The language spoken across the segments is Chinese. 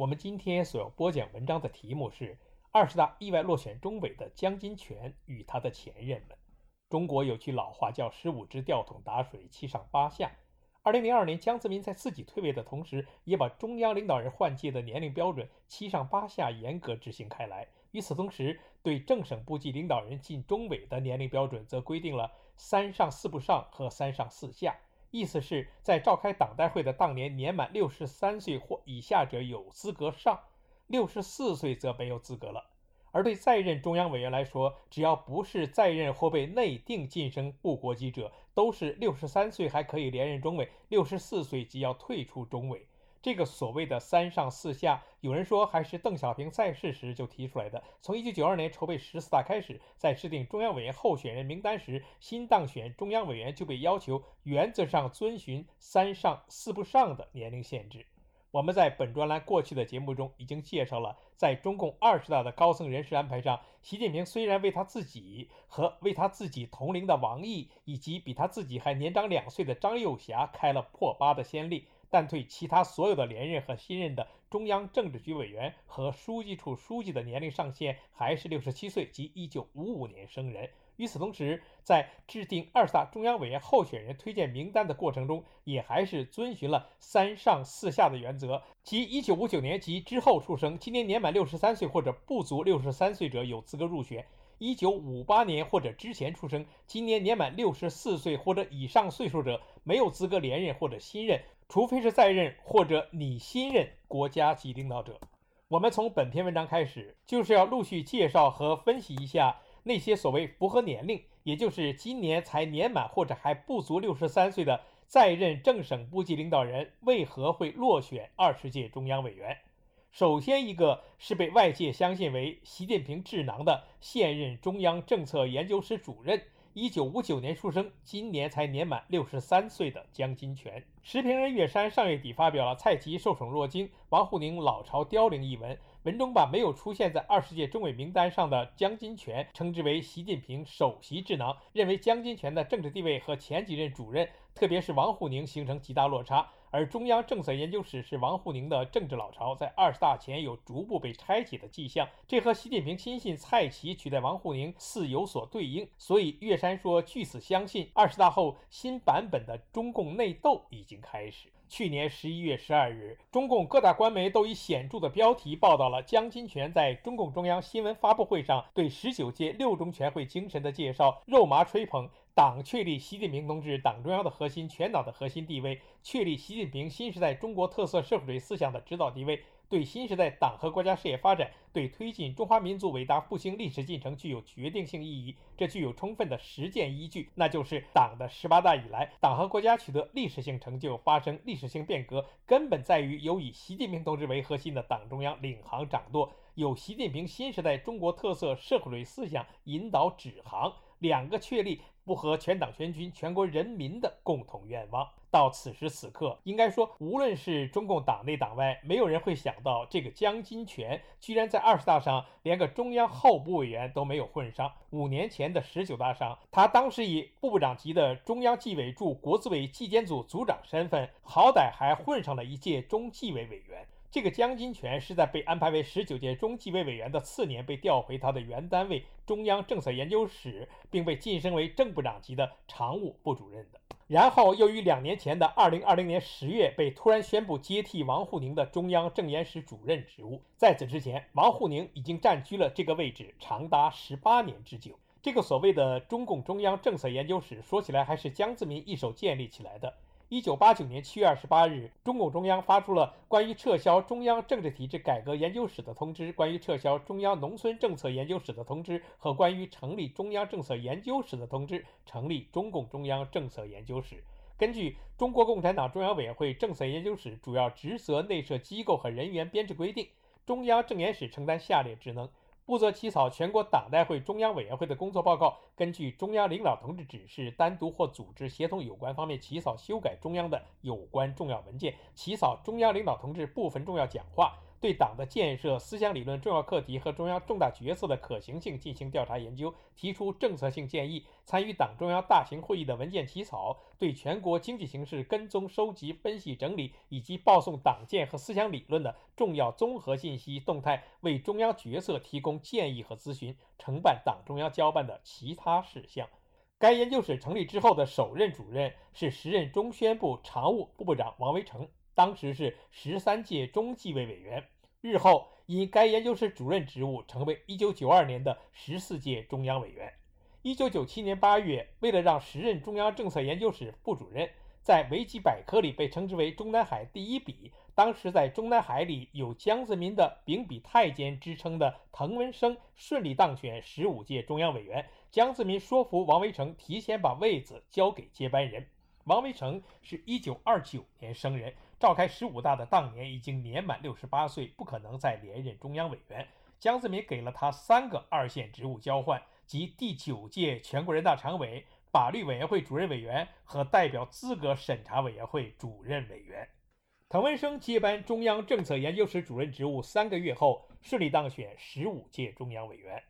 我们今天所要播讲文章的题目是“二十大意外落选中委的江金泉与他的前任们”。中国有句老话叫“十五只吊桶打水，七上八下”。二零零二年，江泽民在自己退位的同时，也把中央领导人换届的年龄标准“七上八下”严格执行开来。与此同时，对正省部级领导人进中委的年龄标准则规定了“三上四不上”和“三上四下”。意思是在召开党代会的当年，年满六十三岁或以下者有资格上，六十四岁则没有资格了。而对在任中央委员来说，只要不是在任或被内定晋升部国级者，都是六十三岁还可以连任中委，六十四岁即要退出中委。这个所谓的“三上四下”，有人说还是邓小平在世时就提出来的。从1992年筹备十四大开始，在制定中央委员候选人名单时，新当选中央委员就被要求原则上遵循“三上四不上”的年龄限制。我们在本专栏过去的节目中已经介绍了，在中共二十大的高层人事安排上，习近平虽然为他自己和为他自己同龄的王毅以及比他自己还年长两岁的张又侠开了破八的先例。但对其他所有的连任和新任的中央政治局委员和书记处书记的年龄上限还是六十七岁及一九五五年生人。与此同时，在制定二十大中央委员候选人推荐名单的过程中，也还是遵循了三上四下的原则，即一九五九年及之后出生，今年年满六十三岁或者不足六十三岁者有资格入选。一九五八年或者之前出生，今年年满六十四岁或者以上岁数者没有资格连任或者新任，除非是在任或者你新任国家级领导者。我们从本篇文章开始，就是要陆续介绍和分析一下那些所谓符合年龄，也就是今年才年满或者还不足六十三岁的在任正省部级领导人，为何会落选二十届中央委员。首先，一个是被外界相信为习近平智囊的现任中央政策研究室主任，一九五九年出生，今年才年满六十三岁的江金泉。石评人岳山上月底发表了《蔡奇受宠若惊，王沪宁老巢凋零》一文，文中把没有出现在二十届中委名单上的江金泉称之为习近平首席智囊，认为江金泉的政治地位和前几任主任，特别是王沪宁形成极大落差。而中央政策研究室是王沪宁的政治老巢，在二十大前有逐步被拆解的迹象，这和习近平亲信蔡奇取代王沪宁似有所对应。所以岳山说，据此相信，二十大后新版本的中共内斗已经开始。去年十一月十二日，中共各大官媒都以显著的标题报道了江金泉在中共中央新闻发布会上对十九届六中全会精神的介绍，肉麻吹捧。党确立习近平同志党中央的核心、全党的核心地位，确立习近平新时代中国特色社会主义思想的指导地位，对新时代党和国家事业发展，对推进中华民族伟大复兴历史进程具有决定性意义。这具有充分的实践依据，那就是党的十八大以来，党和国家取得历史性成就，发生历史性变革，根本在于有以习近平同志为核心的党中央领航掌舵，有习近平新时代中国特色社会主义思想引导指航。两个确立。不合全党全军全国人民的共同愿望。到此时此刻，应该说，无论是中共党内党外，没有人会想到，这个江金泉居然在二十大上连个中央候补委员都没有混上。五年前的十九大上，他当时以部部长级的中央纪委驻国资委纪检组组长身份，好歹还混上了一届中纪委委员。这个江金泉是在被安排为十九届中纪委委员的次年被调回他的原单位中央政策研究室，并被晋升为正部长级的常务部主任的。然后又于两年前的二零二零年十月被突然宣布接替王沪宁的中央政研室主任职务。在此之前，王沪宁已经占据了这个位置长达十八年之久。这个所谓的中共中央政策研究室，说起来还是江泽民一手建立起来的。一九八九年七月二十八日，中共中央发出了关于撤销中央政治体制改革研究室的通知、关于撤销中央农村政策研究室的通知和关于成立中央政策研究室的通知，成立中共中央政策研究室。根据中国共产党中央委员会政策研究室主要职责、内设机构和人员编制规定。中央政研室承担下列职能：负责起草全国党代会、中央委员会的工作报告，根据中央领导同志指示，单独或组织协同有关方面起草、修改中央的有关重要文件，起草中央领导同志部分重要讲话。对党的建设、思想理论重要课题和中央重大决策的可行性进行调查研究，提出政策性建议；参与党中央大型会议的文件起草；对全国经济形势跟踪、收集、分析、整理以及报送党建和思想理论的重要综合信息动态，为中央决策提供建议和咨询；承办党中央交办的其他事项。该研究室成立之后的首任主任是时任中宣部常务副部长王维成。当时是十三届中纪委委员，日后因该研究室主任职务，成为一九九二年的十四届中央委员。一九九七年八月，为了让时任中央政策研究室副主任在维基百科里被称之为“中南海第一笔”，当时在中南海里有江泽民的秉笔太监之称的滕文生顺利当选十五届中央委员。江泽民说服王维成提前把位子交给接班人。王维成是一九二九年生人。召开十五大的当年已经年满六十八岁，不可能再连任中央委员。江泽民给了他三个二线职务交换，即第九届全国人大常委、法律委员会主任委员和代表资格审查委员会主任委员。滕文生接班中央政策研究室主任职务三个月后，顺利当选十五届中央委员。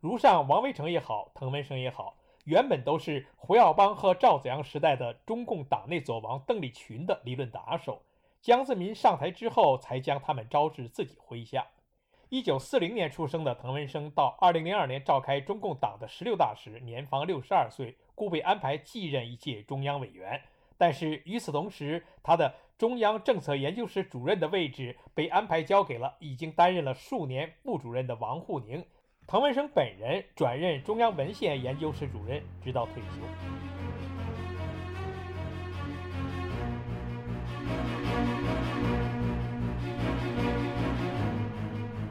如上，王维成也好，滕文生也好，原本都是胡耀邦和赵子阳时代的中共党内左王邓力群的理论打手。江泽民上台之后，才将他们招至自己麾下。一九四零年出生的滕文生，到二零零二年召开中共党的十六大时，年方六十二岁，故被安排继任一届中央委员。但是与此同时，他的中央政策研究室主任的位置被安排交给了已经担任了数年副主任的王沪宁。滕文生本人转任中央文献研究室主任，直到退休。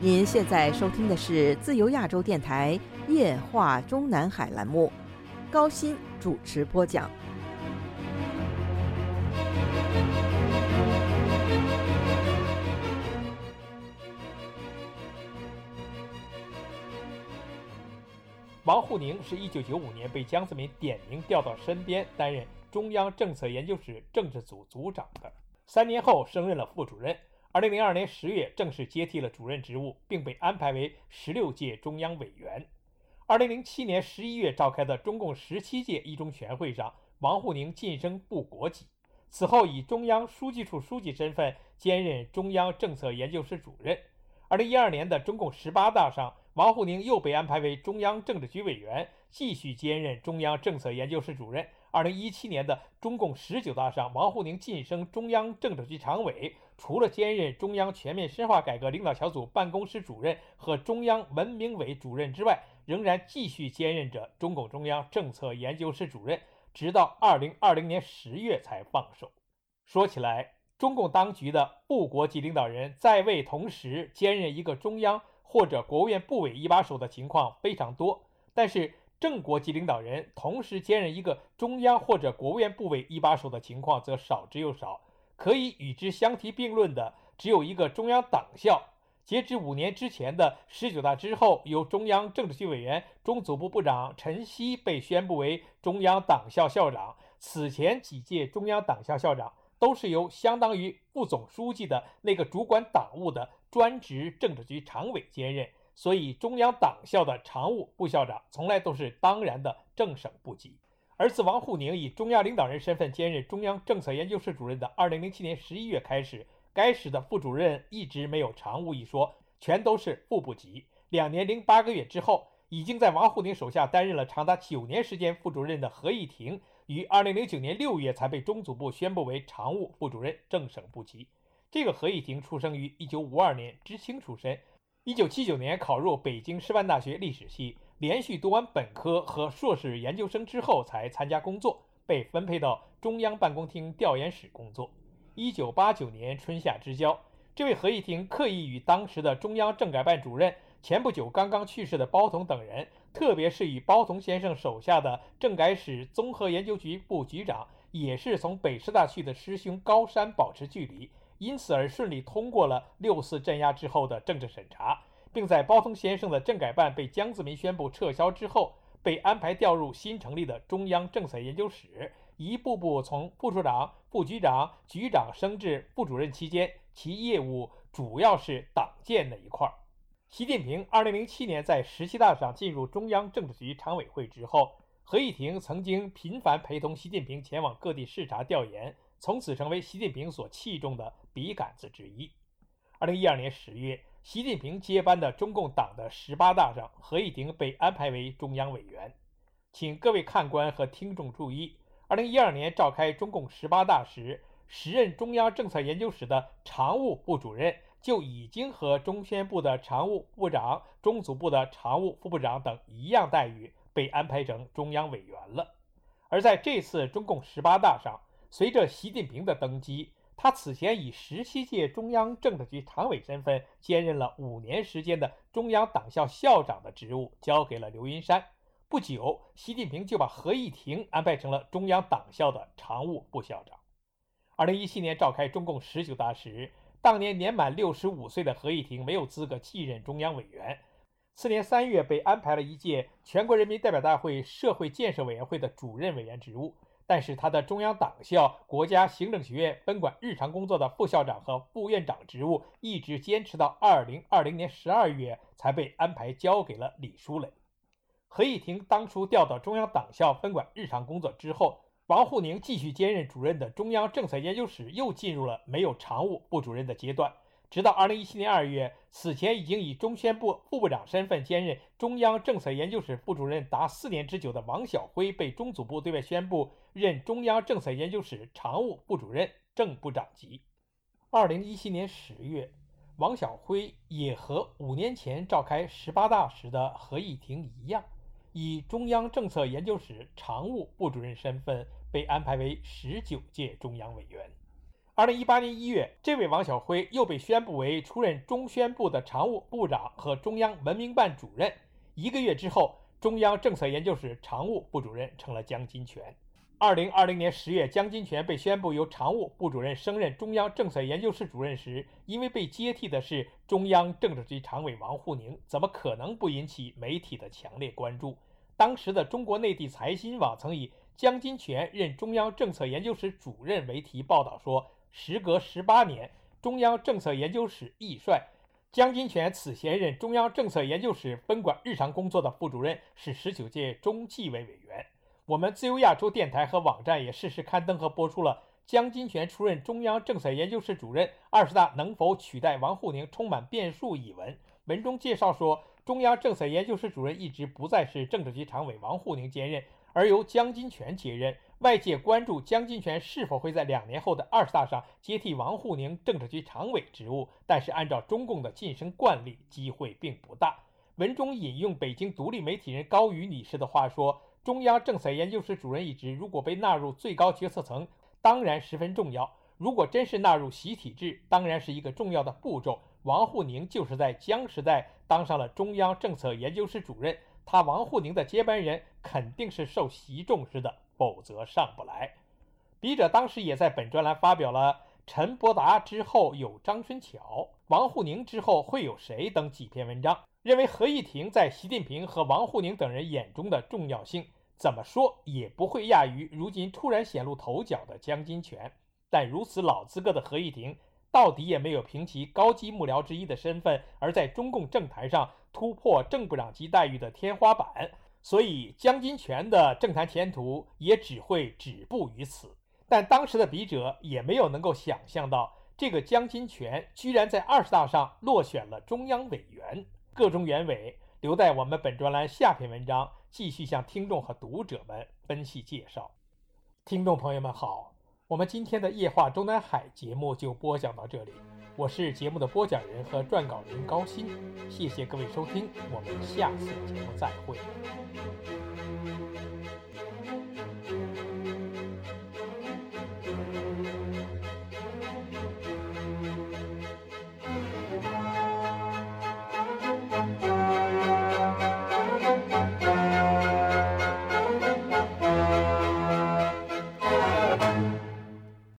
您现在收听的是自由亚洲电台夜话中南海栏目，高鑫主持播讲。王沪宁是一九九五年被江泽民点名调到身边担任中央政策研究室政治组组长的，三年后升任了副主任。二零零二年十月，正式接替了主任职务，并被安排为十六届中央委员。二零零七年十一月召开的中共十七届一中全会上，王沪宁晋升部国级。此后，以中央书记处书记身份兼任中央政策研究室主任。二零一二年的中共十八大上，王沪宁又被安排为中央政治局委员，继续兼任中央政策研究室主任。二零一七年的中共十九大上，王沪宁晋升中央政治局常委，除了兼任中央全面深化改革领导小组办公室主任和中央文明委主任之外，仍然继续兼任着中共中央政策研究室主任，直到二零二零年十月才放手。说起来，中共当局的部国级领导人在位同时兼任一个中央或者国务院部委一把手的情况非常多，但是。正国级领导人同时兼任一个中央或者国务院部委一把手的情况则少之又少，可以与之相提并论的只有一个中央党校。截止五年之前的十九大之后，由中央政治局委员、中组部部长陈希被宣布为中央党校校长。此前几届中央党校校长都是由相当于副总书记的那个主管党务的专职政治局常委兼任。所以，中央党校的常务副校长从来都是当然的正省部级。而自王沪宁以中央领导人身份兼任中央政策研究室主任的2007年11月开始，该室的副主任一直没有常务一说，全都是副部级。两年零八个月之后，已经在王沪宁手下担任了长达九年时间副主任的何毅廷，于2009年6月才被中组部宣布为常务副主任正省部级。这个何毅廷出生于1952年，知青出身。一九七九年考入北京师范大学历史系，连续读完本科和硕士研究生之后才参加工作，被分配到中央办公厅调研室工作。一九八九年春夏之交，这位何毅廷刻意与当时的中央政改办主任、前不久刚刚去世的包同等人，特别是与包同先生手下的政改室综合研究局部局长，也是从北师大去的师兄高山保持距离。因此而顺利通过了六四镇压之后的政治审查，并在包同先生的政改办被江泽民宣布撤销之后，被安排调入新成立的中央政策研究室，一步步从副处长、副局长、局长升至副主任期间，其业务主要是党建那一块儿。习近平2007年在十七大上进入中央政治局常委会之后，何以婷曾经频繁陪同习近平前往各地视察调研，从此成为习近平所器重的笔杆子之一。2012年十月，习近平接班的中共党的十八大上，何以婷被安排为中央委员。请各位看官和听众注意，2012年召开中共十八大时，时任中央政策研究室的常务部主任。就已经和中宣部的常务部长、中组部的常务副部长等一样待遇，被安排成中央委员了。而在这次中共十八大上，随着习近平的登基，他此前以十七届中央政治局常委身份兼任了五年时间的中央党校校长的职务，交给了刘云山。不久，习近平就把何以婷安排成了中央党校的常务副校长。二零一七年召开中共十九大时。当年年满六十五岁的何以婷没有资格继任中央委员，次年三月被安排了一届全国人民代表大会社会建设委员会的主任委员职务，但是他的中央党校国家行政学院分管日常工作的副校长和副院长职务一直坚持到二零二零年十二月才被安排交给了李书磊。何以婷当初调到中央党校分管日常工作之后。王沪宁继续兼任主任的中央政策研究室又进入了没有常务部主任的阶段，直到二零一七年二月，此前已经以中宣部副部长身份兼任中央政策研究室副主任达四年之久的王晓辉被中组部对外宣布任中央政策研究室常务部主任、正部长级。二零一七年十月，王晓辉也和五年前召开十八大时的何以婷一样。以中央政策研究室常务部主任身份被安排为十九届中央委员。二零一八年一月，这位王晓辉又被宣布为出任中宣部的常务部长和中央文明办主任。一个月之后，中央政策研究室常务部主任成了江金泉。二零二零年十月，江金泉被宣布由常务部主任升任中央政策研究室主任时，因为被接替的是中央政治局常委王沪宁，怎么可能不引起媒体的强烈关注？当时的中国内地财新网曾以“江金泉任中央政策研究室主任”为题报道说，时隔十八年，中央政策研究室易帅江金泉此前任中央政策研究室分管日常工作的副主任，是十九届中纪委委员。我们自由亚洲电台和网站也适时刊登和播出了江金泉出任中央政策研究室主任，二十大能否取代王沪宁充满变数一文。文中介绍说。中央政策研究室主任一职不再是政治局常委王沪宁兼任，而由江金泉接任。外界关注江金泉是否会在两年后的二十大上接替王沪宁政治局常委职务，但是按照中共的晋升惯例，机会并不大。文中引用北京独立媒体人高宇女士的话说：“中央政策研究室主任一职如果被纳入最高决策层，当然十分重要；如果真是纳入习体制，当然是一个重要的步骤。”王沪宁就是在江时代当上了中央政策研究室主任，他王沪宁的接班人肯定是受习重视的，否则上不来。笔者当时也在本专栏发表了“陈伯达之后有张春桥，王沪宁之后会有谁”等几篇文章，认为何以婷在习近平和王沪宁等人眼中的重要性，怎么说也不会亚于如今突然显露头角的江金泉。但如此老资格的何以婷。到底也没有凭其高级幕僚之一的身份，而在中共政坛上突破正部长级待遇的天花板，所以江金泉的政坛前途也只会止步于此。但当时的笔者也没有能够想象到，这个江金泉居然在二十大上落选了中央委员。个中原委，留待我们本专栏下篇文章继续向听众和读者们分析介绍。听众朋友们好。我们今天的夜话中南海节目就播讲到这里，我是节目的播讲人和撰稿人高鑫，谢谢各位收听，我们下次节目再会。